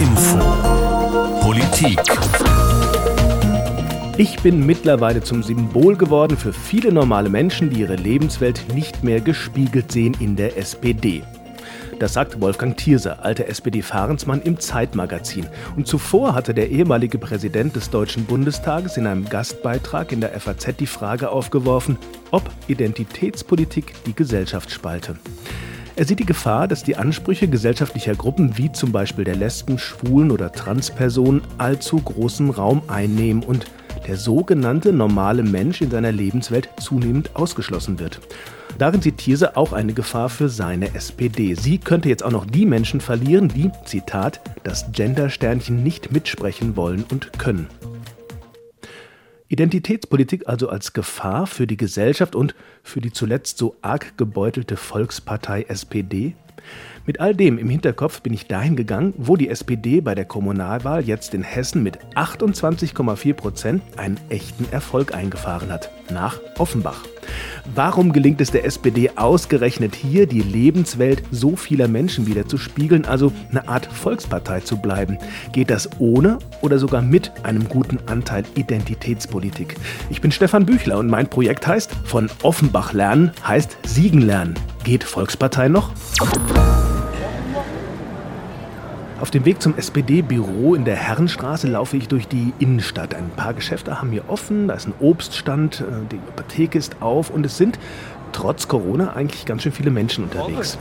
Info. Politik. Ich bin mittlerweile zum Symbol geworden für viele normale Menschen, die ihre Lebenswelt nicht mehr gespiegelt sehen in der SPD. Das sagt Wolfgang Thierse, alter SPD-Fahrensmann im Zeitmagazin. Und zuvor hatte der ehemalige Präsident des Deutschen Bundestages in einem Gastbeitrag in der FAZ die Frage aufgeworfen, ob Identitätspolitik die Gesellschaft spalte. Er sieht die Gefahr, dass die Ansprüche gesellschaftlicher Gruppen wie zum Beispiel der Lesben, Schwulen oder Transpersonen allzu großen Raum einnehmen und der sogenannte normale Mensch in seiner Lebenswelt zunehmend ausgeschlossen wird. Darin sieht Thierse auch eine Gefahr für seine SPD. Sie könnte jetzt auch noch die Menschen verlieren, die, Zitat, das Gendersternchen nicht mitsprechen wollen und können. Identitätspolitik also als Gefahr für die Gesellschaft und für die zuletzt so arg gebeutelte Volkspartei SPD? Mit all dem im Hinterkopf bin ich dahin gegangen, wo die SPD bei der Kommunalwahl jetzt in Hessen mit 28,4 Prozent einen echten Erfolg eingefahren hat. Nach Offenbach. Warum gelingt es der SPD ausgerechnet hier, die Lebenswelt so vieler Menschen wieder zu spiegeln, also eine Art Volkspartei zu bleiben? Geht das ohne oder sogar mit einem guten Anteil Identitätspolitik? Ich bin Stefan Büchler und mein Projekt heißt Von Offenbach lernen heißt Siegen lernen. Geht Volkspartei noch? Auf dem Weg zum SPD-Büro in der Herrenstraße laufe ich durch die Innenstadt. Ein paar Geschäfte haben hier offen, da ist ein Obststand, äh, die Apotheke ist auf und es sind trotz Corona eigentlich ganz schön viele Menschen unterwegs.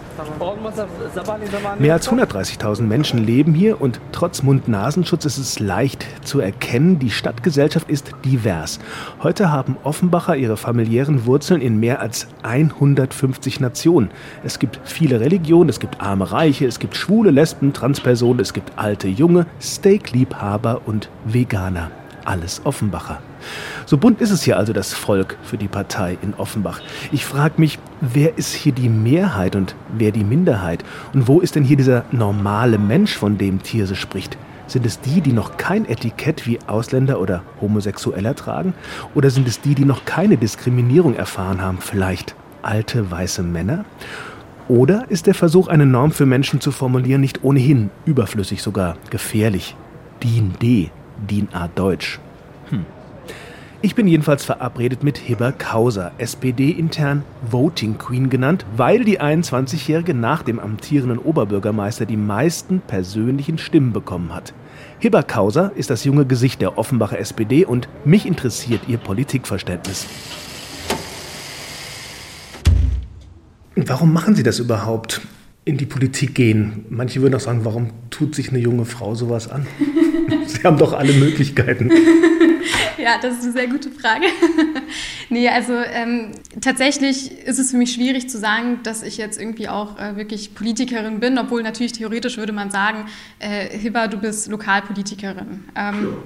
Mehr als 130.000 Menschen leben hier und trotz Mund-Nasenschutz ist es leicht zu erkennen, die Stadtgesellschaft ist divers. Heute haben Offenbacher ihre familiären Wurzeln in mehr als 150 Nationen. Es gibt viele Religionen, es gibt arme Reiche, es gibt schwule, Lesben, Transpersonen, es gibt alte, junge, Steakliebhaber und Veganer alles Offenbacher. So bunt ist es hier also das Volk für die Partei in Offenbach. Ich frage mich, wer ist hier die Mehrheit und wer die Minderheit? Und wo ist denn hier dieser normale Mensch, von dem Thierse spricht? Sind es die, die noch kein Etikett wie Ausländer oder Homosexueller tragen? Oder sind es die, die noch keine Diskriminierung erfahren haben? Vielleicht alte weiße Männer? Oder ist der Versuch, eine Norm für Menschen zu formulieren, nicht ohnehin überflüssig, sogar gefährlich? DIN D, DIN A Deutsch. Ich bin jedenfalls verabredet mit Hibber Kauser, SPD-intern Voting Queen genannt, weil die 21-Jährige nach dem amtierenden Oberbürgermeister die meisten persönlichen Stimmen bekommen hat. Hibber Kauser ist das junge Gesicht der Offenbacher SPD und mich interessiert ihr Politikverständnis. Warum machen Sie das überhaupt? In die Politik gehen. Manche würden auch sagen, warum tut sich eine junge Frau sowas an? Sie haben doch alle Möglichkeiten. Ja, das ist eine sehr gute Frage. nee, also ähm, tatsächlich ist es für mich schwierig zu sagen, dass ich jetzt irgendwie auch äh, wirklich Politikerin bin, obwohl natürlich theoretisch würde man sagen, äh, Hibba, du bist Lokalpolitikerin. Ähm,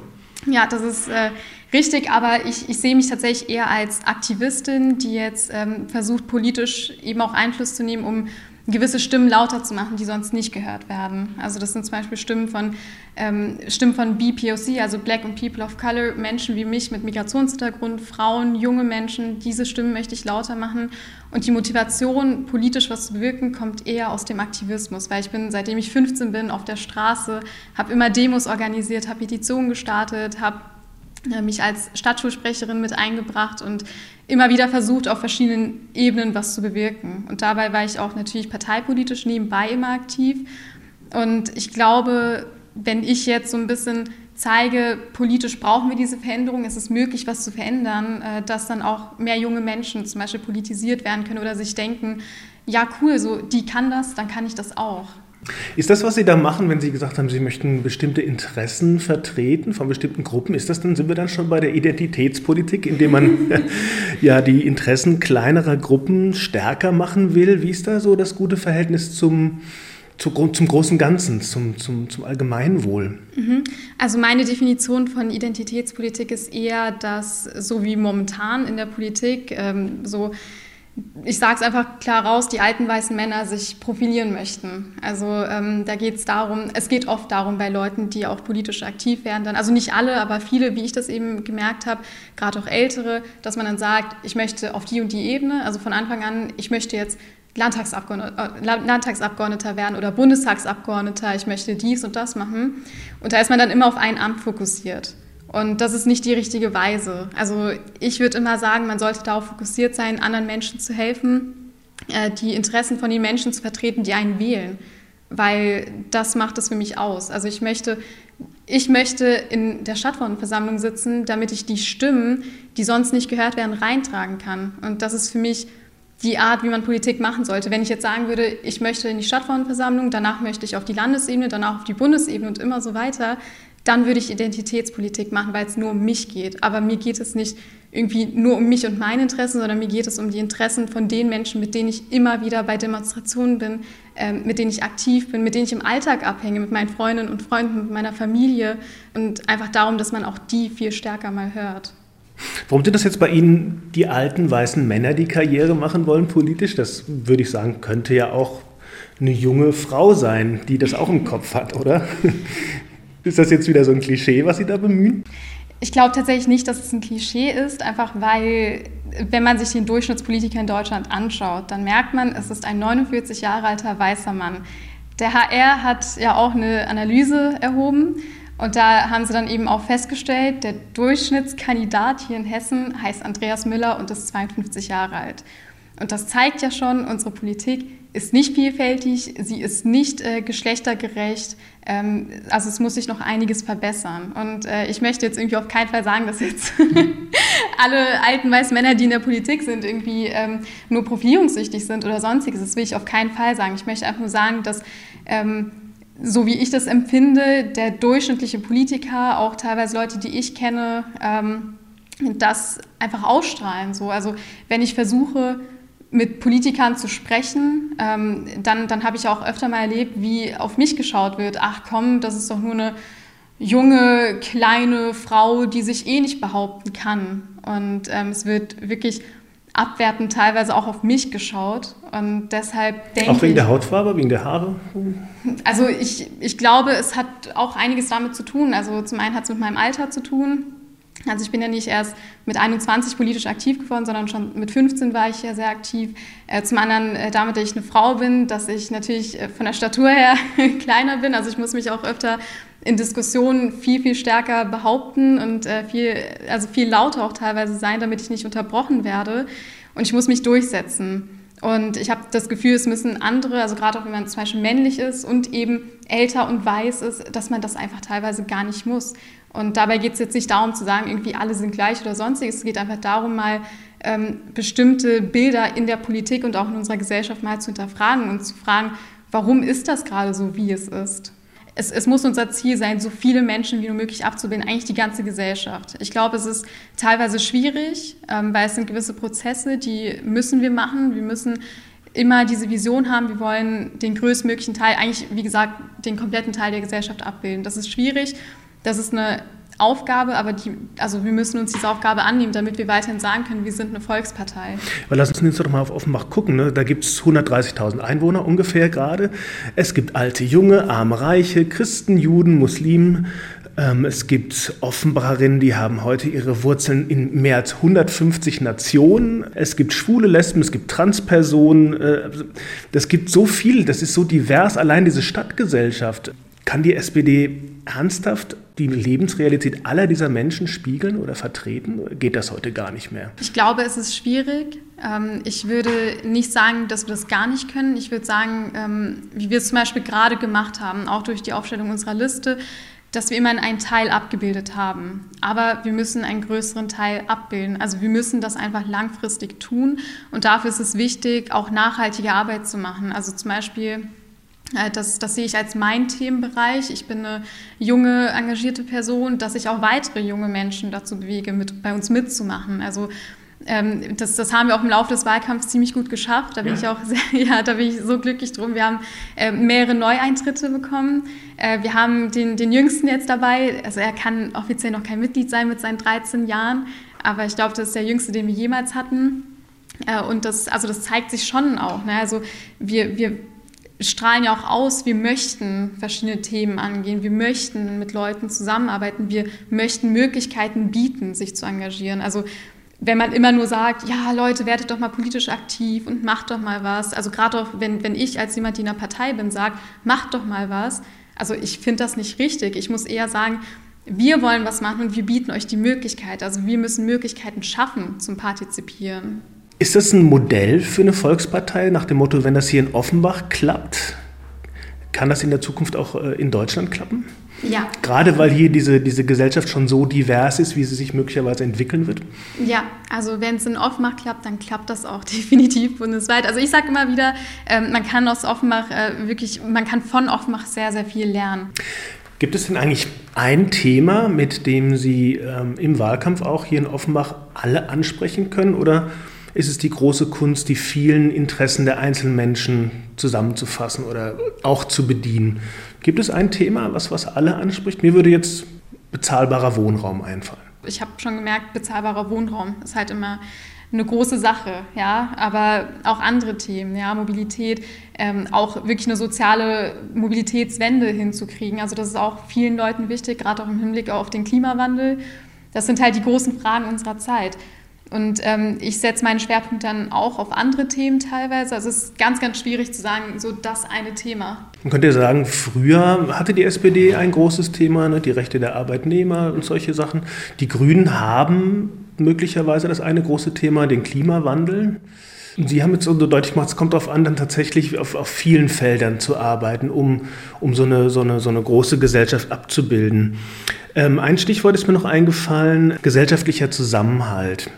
ja, das ist äh, richtig, aber ich, ich sehe mich tatsächlich eher als Aktivistin, die jetzt ähm, versucht, politisch eben auch Einfluss zu nehmen, um gewisse Stimmen lauter zu machen, die sonst nicht gehört werden. Also das sind zum Beispiel Stimmen von, ähm, Stimmen von BPOC, also Black and People of Color, Menschen wie mich mit Migrationshintergrund, Frauen, junge Menschen. Diese Stimmen möchte ich lauter machen. Und die Motivation, politisch was zu bewirken, kommt eher aus dem Aktivismus, weil ich bin, seitdem ich 15 bin, auf der Straße, habe immer Demos organisiert, habe Petitionen gestartet, habe mich als Stadtschulsprecherin mit eingebracht und immer wieder versucht, auf verschiedenen Ebenen was zu bewirken. Und dabei war ich auch natürlich parteipolitisch nebenbei immer aktiv. Und ich glaube, wenn ich jetzt so ein bisschen zeige, politisch brauchen wir diese Veränderung, es ist möglich, was zu verändern, äh, dass dann auch mehr junge Menschen zum Beispiel politisiert werden können oder sich denken, ja cool, so die kann das, dann kann ich das auch. Ist das, was Sie da machen, wenn Sie gesagt haben, Sie möchten bestimmte Interessen vertreten von bestimmten Gruppen, ist das dann, sind wir dann schon bei der Identitätspolitik, indem man ja die Interessen kleinerer Gruppen stärker machen will? Wie ist da so das gute Verhältnis zum, zum, zum großen Ganzen, zum, zum, zum Allgemeinwohl? Mhm. Also meine Definition von Identitätspolitik ist eher, dass so wie momentan in der Politik ähm, so ich sage es einfach klar raus, die alten weißen Männer sich profilieren möchten. Also ähm, da geht es darum, es geht oft darum bei Leuten, die auch politisch aktiv werden, dann, also nicht alle, aber viele, wie ich das eben gemerkt habe, gerade auch ältere, dass man dann sagt, ich möchte auf die und die Ebene, also von Anfang an, ich möchte jetzt Landtagsabgeordneter, äh, Landtagsabgeordneter werden oder Bundestagsabgeordneter, ich möchte dies und das machen. Und da ist man dann immer auf ein Amt fokussiert. Und das ist nicht die richtige Weise. Also ich würde immer sagen, man sollte darauf fokussiert sein, anderen Menschen zu helfen, äh, die Interessen von den Menschen zu vertreten, die einen wählen. Weil das macht es für mich aus. Also ich möchte, ich möchte in der Stadtverordnetenversammlung sitzen, damit ich die Stimmen, die sonst nicht gehört werden, reintragen kann. Und das ist für mich die Art, wie man Politik machen sollte. Wenn ich jetzt sagen würde, ich möchte in die Stadtverordnetenversammlung, danach möchte ich auf die Landesebene, danach auf die Bundesebene und immer so weiter, dann würde ich Identitätspolitik machen, weil es nur um mich geht. Aber mir geht es nicht irgendwie nur um mich und meine Interessen, sondern mir geht es um die Interessen von den Menschen, mit denen ich immer wieder bei Demonstrationen bin, äh, mit denen ich aktiv bin, mit denen ich im Alltag abhänge, mit meinen Freundinnen und Freunden, mit meiner Familie und einfach darum, dass man auch die viel stärker mal hört. Warum sind das jetzt bei Ihnen die alten weißen Männer, die Karriere machen wollen politisch? Das würde ich sagen, könnte ja auch eine junge Frau sein, die das auch im Kopf hat, oder? Ist das jetzt wieder so ein Klischee, was Sie da bemühen? Ich glaube tatsächlich nicht, dass es ein Klischee ist, einfach weil, wenn man sich den Durchschnittspolitiker in Deutschland anschaut, dann merkt man, es ist ein 49 Jahre alter weißer Mann. Der HR hat ja auch eine Analyse erhoben und da haben sie dann eben auch festgestellt, der Durchschnittskandidat hier in Hessen heißt Andreas Müller und ist 52 Jahre alt. Und das zeigt ja schon, unsere Politik ist nicht vielfältig, sie ist nicht äh, geschlechtergerecht. Ähm, also es muss sich noch einiges verbessern. Und äh, ich möchte jetzt irgendwie auf keinen Fall sagen, dass jetzt alle alten weißen Männer, die in der Politik sind, irgendwie ähm, nur profilierungssüchtig sind oder sonstiges. Das will ich auf keinen Fall sagen. Ich möchte einfach nur sagen, dass ähm, so wie ich das empfinde, der durchschnittliche Politiker, auch teilweise Leute, die ich kenne, ähm, das einfach ausstrahlen. So. Also wenn ich versuche, mit Politikern zu sprechen, ähm, dann, dann habe ich auch öfter mal erlebt, wie auf mich geschaut wird. Ach komm, das ist doch nur eine junge, kleine Frau, die sich eh nicht behaupten kann. Und ähm, es wird wirklich abwertend teilweise auch auf mich geschaut. Und deshalb denke ich... Auch wegen ich, der Hautfarbe, wegen der Haare? Also ich, ich glaube, es hat auch einiges damit zu tun. Also zum einen hat es mit meinem Alter zu tun. Also ich bin ja nicht erst mit 21 politisch aktiv geworden, sondern schon mit 15 war ich ja sehr aktiv. Äh, zum anderen äh, damit, dass ich eine Frau bin, dass ich natürlich äh, von der Statur her kleiner bin. Also ich muss mich auch öfter in Diskussionen viel, viel stärker behaupten und viel, also viel lauter auch teilweise sein, damit ich nicht unterbrochen werde. Und ich muss mich durchsetzen. Und ich habe das Gefühl, es müssen andere, also gerade auch wenn man zum Beispiel männlich ist und eben älter und weiß ist, dass man das einfach teilweise gar nicht muss. Und dabei geht es jetzt nicht darum zu sagen, irgendwie alle sind gleich oder sonstiges. Es geht einfach darum, mal ähm, bestimmte Bilder in der Politik und auch in unserer Gesellschaft mal zu hinterfragen und zu fragen, warum ist das gerade so, wie es ist? Es, es, muss unser Ziel sein, so viele Menschen wie nur möglich abzubilden, eigentlich die ganze Gesellschaft. Ich glaube, es ist teilweise schwierig, ähm, weil es sind gewisse Prozesse, die müssen wir machen. Wir müssen immer diese Vision haben, wir wollen den größtmöglichen Teil, eigentlich wie gesagt, den kompletten Teil der Gesellschaft abbilden. Das ist schwierig das ist eine Aufgabe, aber die, also wir müssen uns diese Aufgabe annehmen, damit wir weiterhin sagen können, wir sind eine Volkspartei. Aber lass uns jetzt doch mal auf Offenbach gucken. Ne? Da gibt es 130.000 Einwohner ungefähr gerade. Es gibt alte, junge, arme, reiche, Christen, Juden, Muslimen. Ähm, es gibt Offenbacherinnen, die haben heute ihre Wurzeln in mehr als 150 Nationen. Es gibt schwule Lesben, es gibt Transpersonen. Äh, das gibt so viel, das ist so divers, allein diese Stadtgesellschaft. Kann die SPD ernsthaft die Lebensrealität aller dieser Menschen spiegeln oder vertreten? Geht das heute gar nicht mehr? Ich glaube, es ist schwierig. Ähm, ich würde nicht sagen, dass wir das gar nicht können. Ich würde sagen, ähm, wie wir es zum Beispiel gerade gemacht haben, auch durch die Aufstellung unserer Liste, dass wir immer einen Teil abgebildet haben. Aber wir müssen einen größeren Teil abbilden. Also wir müssen das einfach langfristig tun. Und dafür ist es wichtig, auch nachhaltige Arbeit zu machen. Also zum Beispiel das, das sehe ich als mein Themenbereich. Ich bin eine junge, engagierte Person, dass ich auch weitere junge Menschen dazu bewege, mit, bei uns mitzumachen. Also ähm, das, das haben wir auch im Laufe des Wahlkampfs ziemlich gut geschafft. Da bin ja. ich auch sehr, ja, da bin ich so glücklich drum. Wir haben äh, mehrere Neueintritte bekommen. Äh, wir haben den, den Jüngsten jetzt dabei. Also er kann offiziell noch kein Mitglied sein mit seinen 13 Jahren, aber ich glaube, das ist der Jüngste, den wir jemals hatten. Äh, und das, also das zeigt sich schon auch. Ne? Also wir, wir strahlen ja auch aus, wir möchten verschiedene Themen angehen, wir möchten mit Leuten zusammenarbeiten, wir möchten Möglichkeiten bieten, sich zu engagieren. Also wenn man immer nur sagt, ja Leute, werdet doch mal politisch aktiv und macht doch mal was. Also gerade auch, wenn, wenn ich als jemand, die in einer Partei bin, sage, macht doch mal was. Also ich finde das nicht richtig. Ich muss eher sagen, wir wollen was machen und wir bieten euch die Möglichkeit. Also wir müssen Möglichkeiten schaffen zum Partizipieren. Ist das ein Modell für eine Volkspartei nach dem Motto, wenn das hier in Offenbach klappt, kann das in der Zukunft auch äh, in Deutschland klappen? Ja. Gerade weil hier diese, diese Gesellschaft schon so divers ist, wie sie sich möglicherweise entwickeln wird? Ja, also wenn es in Offenbach klappt, dann klappt das auch definitiv bundesweit. Also ich sage immer wieder, ähm, man kann aus Offenbach äh, wirklich, man kann von Offenbach sehr, sehr viel lernen. Gibt es denn eigentlich ein Thema, mit dem Sie ähm, im Wahlkampf auch hier in Offenbach alle ansprechen können? Oder ist es die große Kunst, die vielen Interessen der einzelnen Menschen zusammenzufassen oder auch zu bedienen? Gibt es ein Thema, was, was alle anspricht? Mir würde jetzt bezahlbarer Wohnraum einfallen. Ich habe schon gemerkt, bezahlbarer Wohnraum ist halt immer eine große Sache, ja, aber auch andere Themen, ja, Mobilität, ähm, auch wirklich eine soziale Mobilitätswende hinzukriegen. Also das ist auch vielen Leuten wichtig, gerade auch im Hinblick auf den Klimawandel. Das sind halt die großen Fragen unserer Zeit. Und ähm, ich setze meinen Schwerpunkt dann auch auf andere Themen teilweise. Also es ist ganz, ganz schwierig zu sagen, so das eine Thema. Man könnte ja sagen, früher hatte die SPD ein großes Thema, ne, die Rechte der Arbeitnehmer und solche Sachen. Die Grünen haben möglicherweise das eine große Thema, den Klimawandel. Sie haben jetzt so deutlich gemacht, es kommt darauf an, dann tatsächlich auf, auf vielen Feldern zu arbeiten, um, um so, eine, so, eine, so eine große Gesellschaft abzubilden. Ähm, ein Stichwort ist mir noch eingefallen, gesellschaftlicher Zusammenhalt.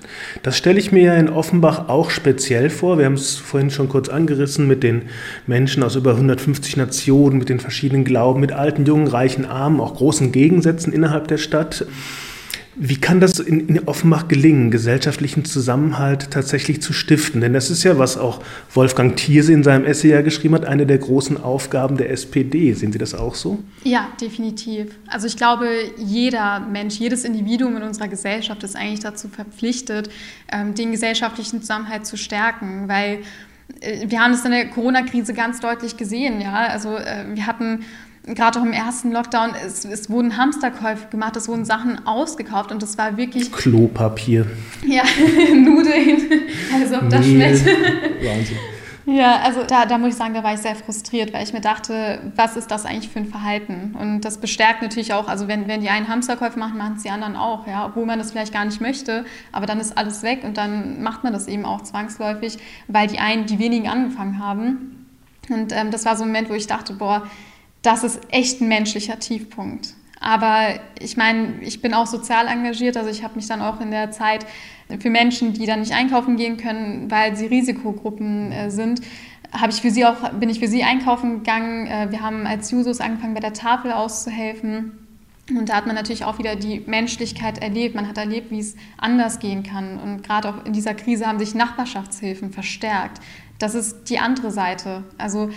Das stelle ich mir ja in Offenbach auch speziell vor. Wir haben es vorhin schon kurz angerissen mit den Menschen aus über 150 Nationen, mit den verschiedenen Glauben, mit alten, jungen, reichen, armen, auch großen Gegensätzen innerhalb der Stadt. Wie kann das in, in, Offenbach gelingen, gesellschaftlichen Zusammenhalt tatsächlich zu stiften? Denn das ist ja, was auch Wolfgang Thierse in seinem Essay ja geschrieben hat, eine der großen Aufgaben der SPD. Sehen Sie das auch so? Ja, definitiv. Also ich glaube, jeder Mensch, jedes Individuum in unserer Gesellschaft ist eigentlich dazu verpflichtet, ähm, den gesellschaftlichen Zusammenhalt zu stärken, weil äh, wir haben es in der Corona-Krise ganz deutlich gesehen. Ja? Also äh, wir hatten gerade auch im ersten Lockdown, es, es, wurden Hamsterkäufe gemacht, es wurden Sachen ausgekauft und das war wirklich... Klopapier. Ja, Nudeln, also ob das schmeckt. Wahnsinn. Ja, also da, da muss ich sagen, da war ich sehr frustriert, weil ich mir dachte, was ist das eigentlich für ein Verhalten? Und das bestärkt natürlich auch, also wenn, wenn die einen Hamsterkäufe machen, machen es die anderen auch, ja, obwohl man das vielleicht gar nicht möchte, aber dann ist alles weg und dann macht man das eben auch zwangsläufig, weil die einen, die wenigen angefangen haben. Und ähm, das war so ein Moment, wo ich dachte, boah, das ist echt ein menschlicher Tiefpunkt. Aber ich meine, ich bin auch sozial engagiert, also ich habe mich dann auch in der Zeit für Menschen, die dann nicht einkaufen gehen können, weil sie Risikogruppen äh, sind, habe ich für sie auch, bin ich für sie einkaufen gegangen. Äh, wir haben als Jusos angefangen, bei der Tafel auszuhelfen. Und da hat man natürlich auch wieder die Menschlichkeit erlebt. Man hat erlebt, wie es anders gehen kann. Und gerade auch in dieser Krise haben sich Nachbarschaftshilfen verstärkt. Das ist die andere Seite. Also,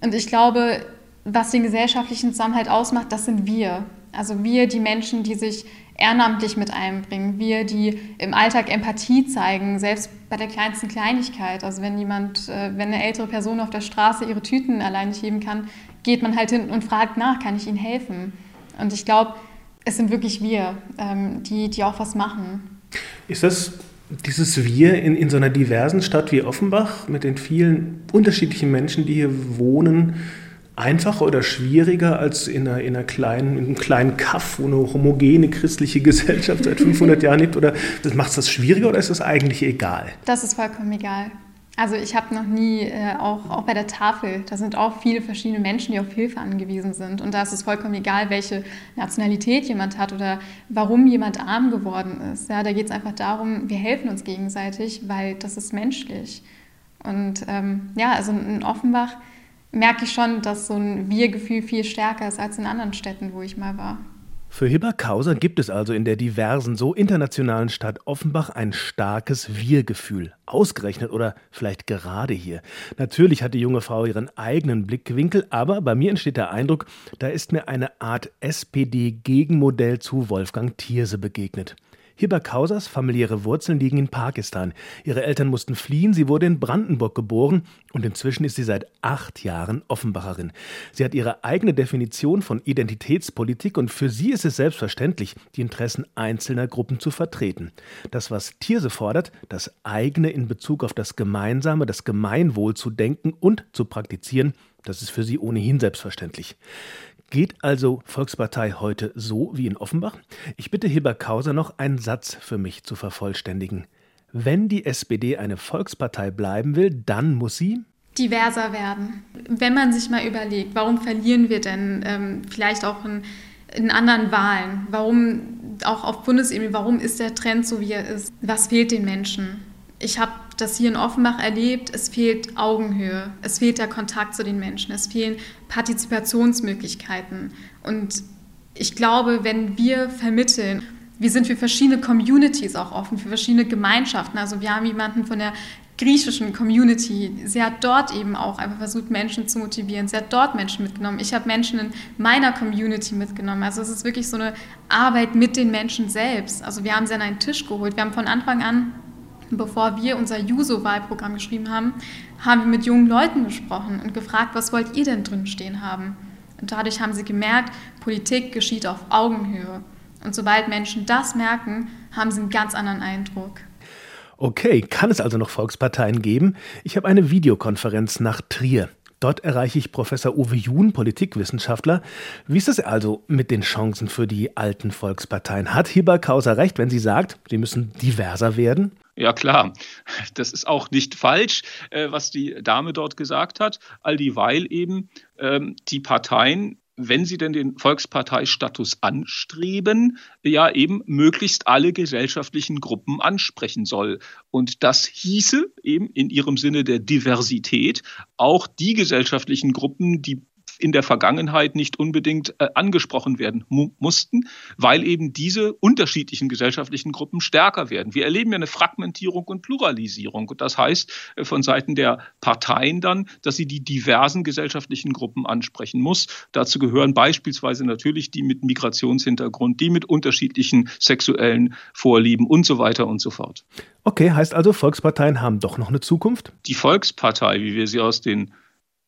und ich glaube, was den gesellschaftlichen Zusammenhalt ausmacht, das sind wir. Also wir, die Menschen, die sich ehrenamtlich mit einbringen, wir, die im Alltag Empathie zeigen, selbst bei der kleinsten Kleinigkeit. Also wenn jemand, äh, wenn eine ältere Person auf der Straße ihre Tüten allein nicht heben kann, geht man halt hin und fragt nach, kann ich ihnen helfen? Und ich glaube, es sind wirklich wir, ähm, die, die auch was machen. Ist das dieses Wir in, in so einer diversen Stadt wie Offenbach mit den vielen unterschiedlichen Menschen, die hier wohnen, einfacher oder schwieriger als in, einer, in, einer kleinen, in einem kleinen Kaff, wo eine homogene christliche Gesellschaft seit 500 Jahren lebt? Oder macht es das schwieriger oder ist das eigentlich egal? Das ist vollkommen egal. Also ich habe noch nie, äh, auch, auch bei der Tafel, da sind auch viele verschiedene Menschen, die auf Hilfe angewiesen sind. Und da ist es vollkommen egal, welche Nationalität jemand hat oder warum jemand arm geworden ist. Ja, da geht es einfach darum, wir helfen uns gegenseitig, weil das ist menschlich. Und ähm, ja, also in Offenbach merke ich schon, dass so ein Wir-Gefühl viel stärker ist als in anderen Städten, wo ich mal war. Für Hibber Kauser gibt es also in der diversen, so internationalen Stadt Offenbach ein starkes Wir-Gefühl. Ausgerechnet oder vielleicht gerade hier. Natürlich hat die junge Frau ihren eigenen Blickwinkel, aber bei mir entsteht der Eindruck, da ist mir eine Art SPD-Gegenmodell zu Wolfgang Thierse begegnet. Hiba Kausers familiäre Wurzeln liegen in Pakistan. Ihre Eltern mussten fliehen, sie wurde in Brandenburg geboren und inzwischen ist sie seit acht Jahren Offenbacherin. Sie hat ihre eigene Definition von Identitätspolitik und für sie ist es selbstverständlich, die Interessen einzelner Gruppen zu vertreten. Das, was Thierse fordert, das eigene in Bezug auf das Gemeinsame, das Gemeinwohl zu denken und zu praktizieren, das ist für sie ohnehin selbstverständlich. Geht also Volkspartei heute so wie in Offenbach? Ich bitte Hilbert Kauser noch einen Satz für mich zu vervollständigen. Wenn die SPD eine Volkspartei bleiben will, dann muss sie diverser werden. Wenn man sich mal überlegt, warum verlieren wir denn ähm, vielleicht auch in, in anderen Wahlen? Warum auch auf Bundesebene, warum ist der Trend so, wie er ist? Was fehlt den Menschen? Ich habe das hier in Offenbach erlebt, es fehlt Augenhöhe, es fehlt der Kontakt zu den Menschen, es fehlen Partizipationsmöglichkeiten. Und ich glaube, wenn wir vermitteln, wir sind für verschiedene Communities auch offen, für verschiedene Gemeinschaften. Also wir haben jemanden von der griechischen Community. Sie hat dort eben auch einfach versucht, Menschen zu motivieren. Sie hat dort Menschen mitgenommen. Ich habe Menschen in meiner Community mitgenommen. Also es ist wirklich so eine Arbeit mit den Menschen selbst. Also wir haben sie an einen Tisch geholt. Wir haben von Anfang an Bevor wir unser Juso-Wahlprogramm geschrieben haben, haben wir mit jungen Leuten gesprochen und gefragt, was wollt ihr denn drin stehen haben? Und dadurch haben sie gemerkt, Politik geschieht auf Augenhöhe. Und sobald Menschen das merken, haben sie einen ganz anderen Eindruck. Okay, kann es also noch Volksparteien geben? Ich habe eine Videokonferenz nach Trier. Dort erreiche ich Professor Uwe Jun, Politikwissenschaftler. Wie ist es also mit den Chancen für die alten Volksparteien? Hat Hieber Kauser recht, wenn sie sagt, sie müssen diverser werden? Ja klar, das ist auch nicht falsch, äh, was die Dame dort gesagt hat, all dieweil eben ähm, die Parteien wenn sie denn den Volksparteistatus anstreben, ja eben möglichst alle gesellschaftlichen Gruppen ansprechen soll. Und das hieße eben in ihrem Sinne der Diversität auch die gesellschaftlichen Gruppen, die in der Vergangenheit nicht unbedingt äh, angesprochen werden mu mussten, weil eben diese unterschiedlichen gesellschaftlichen Gruppen stärker werden. Wir erleben ja eine Fragmentierung und Pluralisierung. Und das heißt äh, von Seiten der Parteien dann, dass sie die diversen gesellschaftlichen Gruppen ansprechen muss. Dazu gehören beispielsweise natürlich die mit Migrationshintergrund, die mit unterschiedlichen sexuellen Vorlieben und so weiter und so fort. Okay, heißt also, Volksparteien haben doch noch eine Zukunft? Die Volkspartei, wie wir sie aus den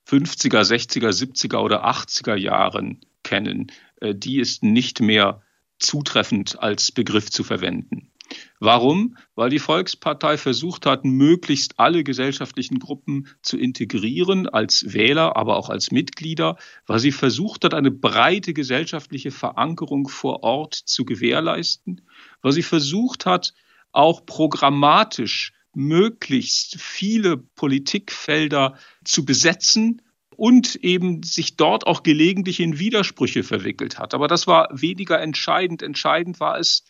50er, 60er, 70er oder 80er Jahren kennen, äh, die ist nicht mehr zutreffend als Begriff zu verwenden. Warum? Weil die Volkspartei versucht hat, möglichst alle gesellschaftlichen Gruppen zu integrieren, als Wähler, aber auch als Mitglieder, weil sie versucht hat, eine breite gesellschaftliche Verankerung vor Ort zu gewährleisten, weil sie versucht hat, auch programmatisch möglichst viele Politikfelder zu besetzen und eben sich dort auch gelegentlich in Widersprüche verwickelt hat. Aber das war weniger entscheidend. Entscheidend war es,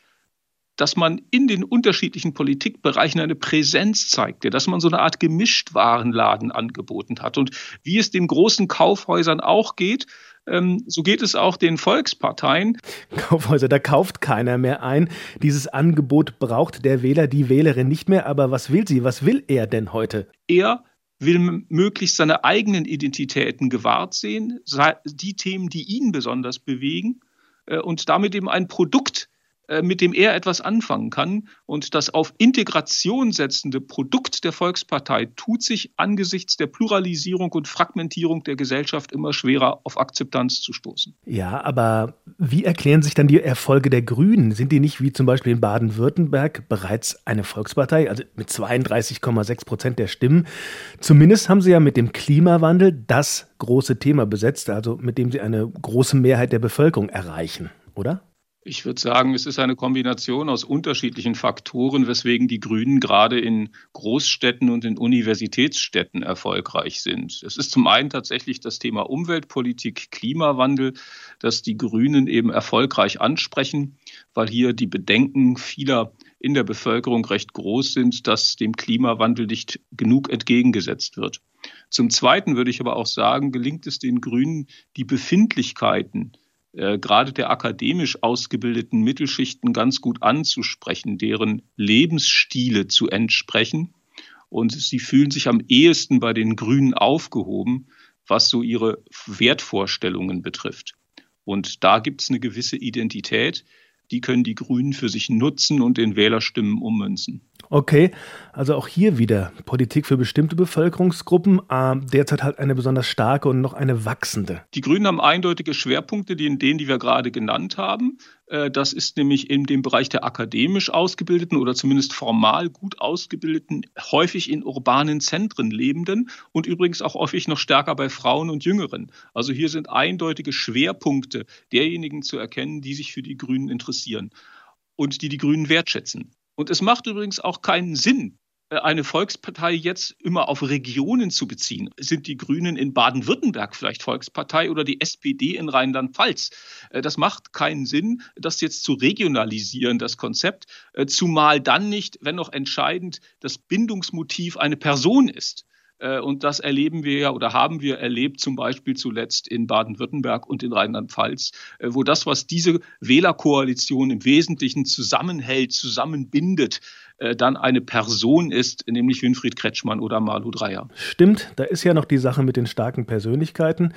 dass man in den unterschiedlichen Politikbereichen eine Präsenz zeigte, dass man so eine Art Gemischtwarenladen angeboten hat. Und wie es den großen Kaufhäusern auch geht, ähm, so geht es auch den Volksparteien. Kaufhäuser, da kauft keiner mehr ein. Dieses Angebot braucht der Wähler, die Wählerin nicht mehr. Aber was will sie? Was will er denn heute? Er will möglichst seine eigenen Identitäten gewahrt sehen, die Themen, die ihn besonders bewegen äh, und damit eben ein Produkt mit dem er etwas anfangen kann. Und das auf Integration setzende Produkt der Volkspartei tut sich angesichts der Pluralisierung und Fragmentierung der Gesellschaft immer schwerer auf Akzeptanz zu stoßen. Ja, aber wie erklären sich dann die Erfolge der Grünen? Sind die nicht wie zum Beispiel in Baden-Württemberg bereits eine Volkspartei, also mit 32,6 Prozent der Stimmen? Zumindest haben sie ja mit dem Klimawandel das große Thema besetzt, also mit dem sie eine große Mehrheit der Bevölkerung erreichen, oder? Ich würde sagen, es ist eine Kombination aus unterschiedlichen Faktoren, weswegen die Grünen gerade in Großstädten und in Universitätsstädten erfolgreich sind. Es ist zum einen tatsächlich das Thema Umweltpolitik, Klimawandel, das die Grünen eben erfolgreich ansprechen, weil hier die Bedenken vieler in der Bevölkerung recht groß sind, dass dem Klimawandel nicht genug entgegengesetzt wird. Zum Zweiten würde ich aber auch sagen, gelingt es den Grünen, die Befindlichkeiten äh, gerade der akademisch ausgebildeten Mittelschichten ganz gut anzusprechen, deren Lebensstile zu entsprechen. Und sie fühlen sich am ehesten bei den Grünen aufgehoben, was so ihre Wertvorstellungen betrifft. Und da gibt es eine gewisse Identität. Die können die Grünen für sich nutzen und den Wählerstimmen ummünzen. Okay, also auch hier wieder Politik für bestimmte Bevölkerungsgruppen, äh, derzeit halt eine besonders starke und noch eine wachsende. Die Grünen haben eindeutige Schwerpunkte, die in denen, die wir gerade genannt haben. Äh, das ist nämlich in dem Bereich der akademisch Ausgebildeten oder zumindest formal gut Ausgebildeten, häufig in urbanen Zentren lebenden und übrigens auch häufig noch stärker bei Frauen und Jüngeren. Also hier sind eindeutige Schwerpunkte derjenigen zu erkennen, die sich für die Grünen interessieren und die die Grünen wertschätzen. Und es macht übrigens auch keinen Sinn, eine Volkspartei jetzt immer auf Regionen zu beziehen. Sind die Grünen in Baden-Württemberg vielleicht Volkspartei oder die SPD in Rheinland-Pfalz? Äh, das macht keinen Sinn, das jetzt zu regionalisieren, das Konzept, äh, zumal dann nicht, wenn noch entscheidend, das Bindungsmotiv eine Person ist. Äh, und das erleben wir ja oder haben wir erlebt, zum Beispiel zuletzt in Baden-Württemberg und in Rheinland-Pfalz, äh, wo das, was diese Wählerkoalition im Wesentlichen zusammenhält, zusammenbindet, äh, dann eine Person ist, nämlich Winfried Kretschmann oder Malu Dreyer. Stimmt, da ist ja noch die Sache mit den starken Persönlichkeiten.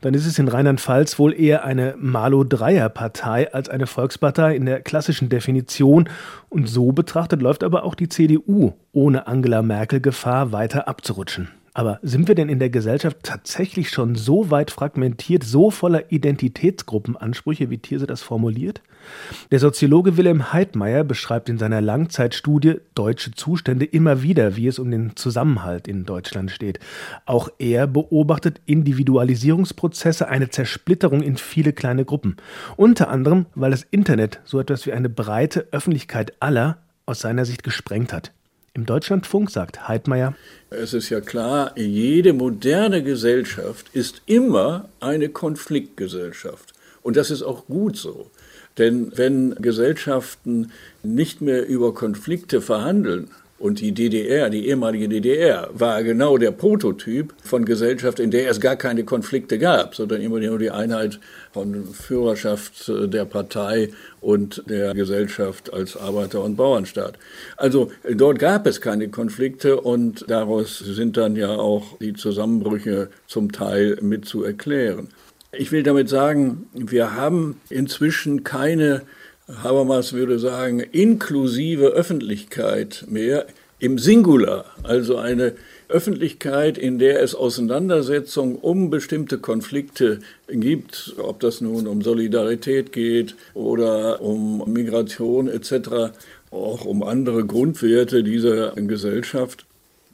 Dann ist es in Rheinland-Pfalz wohl eher eine Malo-Dreier-Partei als eine Volkspartei in der klassischen Definition. Und so betrachtet läuft aber auch die CDU ohne Angela Merkel Gefahr, weiter abzurutschen. Aber sind wir denn in der Gesellschaft tatsächlich schon so weit fragmentiert, so voller Identitätsgruppenansprüche, wie Thierse das formuliert? Der Soziologe Wilhelm Heidmeier beschreibt in seiner Langzeitstudie Deutsche Zustände immer wieder, wie es um den Zusammenhalt in Deutschland steht. Auch er beobachtet Individualisierungsprozesse, eine Zersplitterung in viele kleine Gruppen. Unter anderem, weil das Internet so etwas wie eine breite Öffentlichkeit aller aus seiner Sicht gesprengt hat. Im Deutschlandfunk sagt Heidmeier, es ist ja klar, jede moderne Gesellschaft ist immer eine Konfliktgesellschaft. Und das ist auch gut so. Denn wenn Gesellschaften nicht mehr über Konflikte verhandeln, und die DDR, die ehemalige DDR, war genau der Prototyp von Gesellschaft, in der es gar keine Konflikte gab, sondern immer nur die Einheit von Führerschaft der Partei und der Gesellschaft als Arbeiter- und Bauernstaat. Also dort gab es keine Konflikte und daraus sind dann ja auch die Zusammenbrüche zum Teil mit zu erklären. Ich will damit sagen, wir haben inzwischen keine Habermas würde sagen, inklusive Öffentlichkeit mehr im Singular, also eine Öffentlichkeit, in der es Auseinandersetzungen um bestimmte Konflikte gibt, ob das nun um Solidarität geht oder um Migration etc., auch um andere Grundwerte dieser Gesellschaft.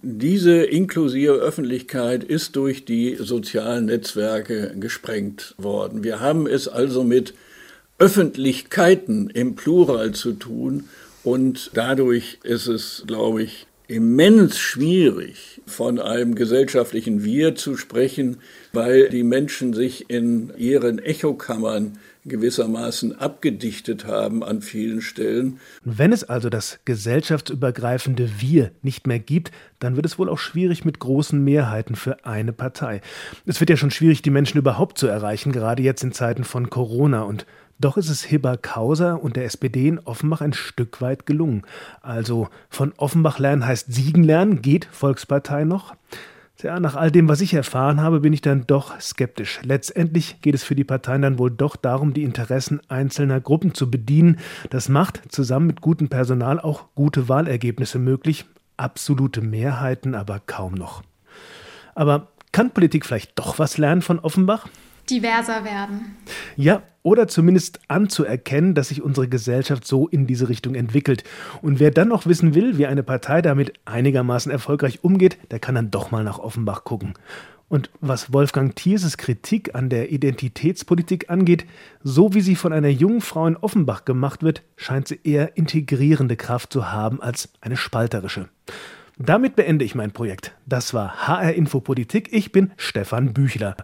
Diese inklusive Öffentlichkeit ist durch die sozialen Netzwerke gesprengt worden. Wir haben es also mit Öffentlichkeiten im Plural zu tun. Und dadurch ist es, glaube ich, immens schwierig, von einem gesellschaftlichen Wir zu sprechen, weil die Menschen sich in ihren Echokammern gewissermaßen abgedichtet haben an vielen Stellen. Wenn es also das gesellschaftsübergreifende Wir nicht mehr gibt, dann wird es wohl auch schwierig mit großen Mehrheiten für eine Partei. Es wird ja schon schwierig, die Menschen überhaupt zu erreichen, gerade jetzt in Zeiten von Corona und doch ist es Hibber Kauser und der SPD in Offenbach ein Stück weit gelungen. Also von Offenbach lernen heißt Siegen lernen, geht Volkspartei noch? Tja, nach all dem, was ich erfahren habe, bin ich dann doch skeptisch. Letztendlich geht es für die Parteien dann wohl doch darum, die Interessen einzelner Gruppen zu bedienen. Das macht zusammen mit gutem Personal auch gute Wahlergebnisse möglich. Absolute Mehrheiten aber kaum noch. Aber kann Politik vielleicht doch was lernen von Offenbach? Diverser werden. Ja, oder zumindest anzuerkennen, dass sich unsere Gesellschaft so in diese Richtung entwickelt. Und wer dann noch wissen will, wie eine Partei damit einigermaßen erfolgreich umgeht, der kann dann doch mal nach Offenbach gucken. Und was Wolfgang Thierses Kritik an der Identitätspolitik angeht, so wie sie von einer jungen Frau in Offenbach gemacht wird, scheint sie eher integrierende Kraft zu haben als eine spalterische. Damit beende ich mein Projekt. Das war HR Infopolitik. Ich bin Stefan Büchler.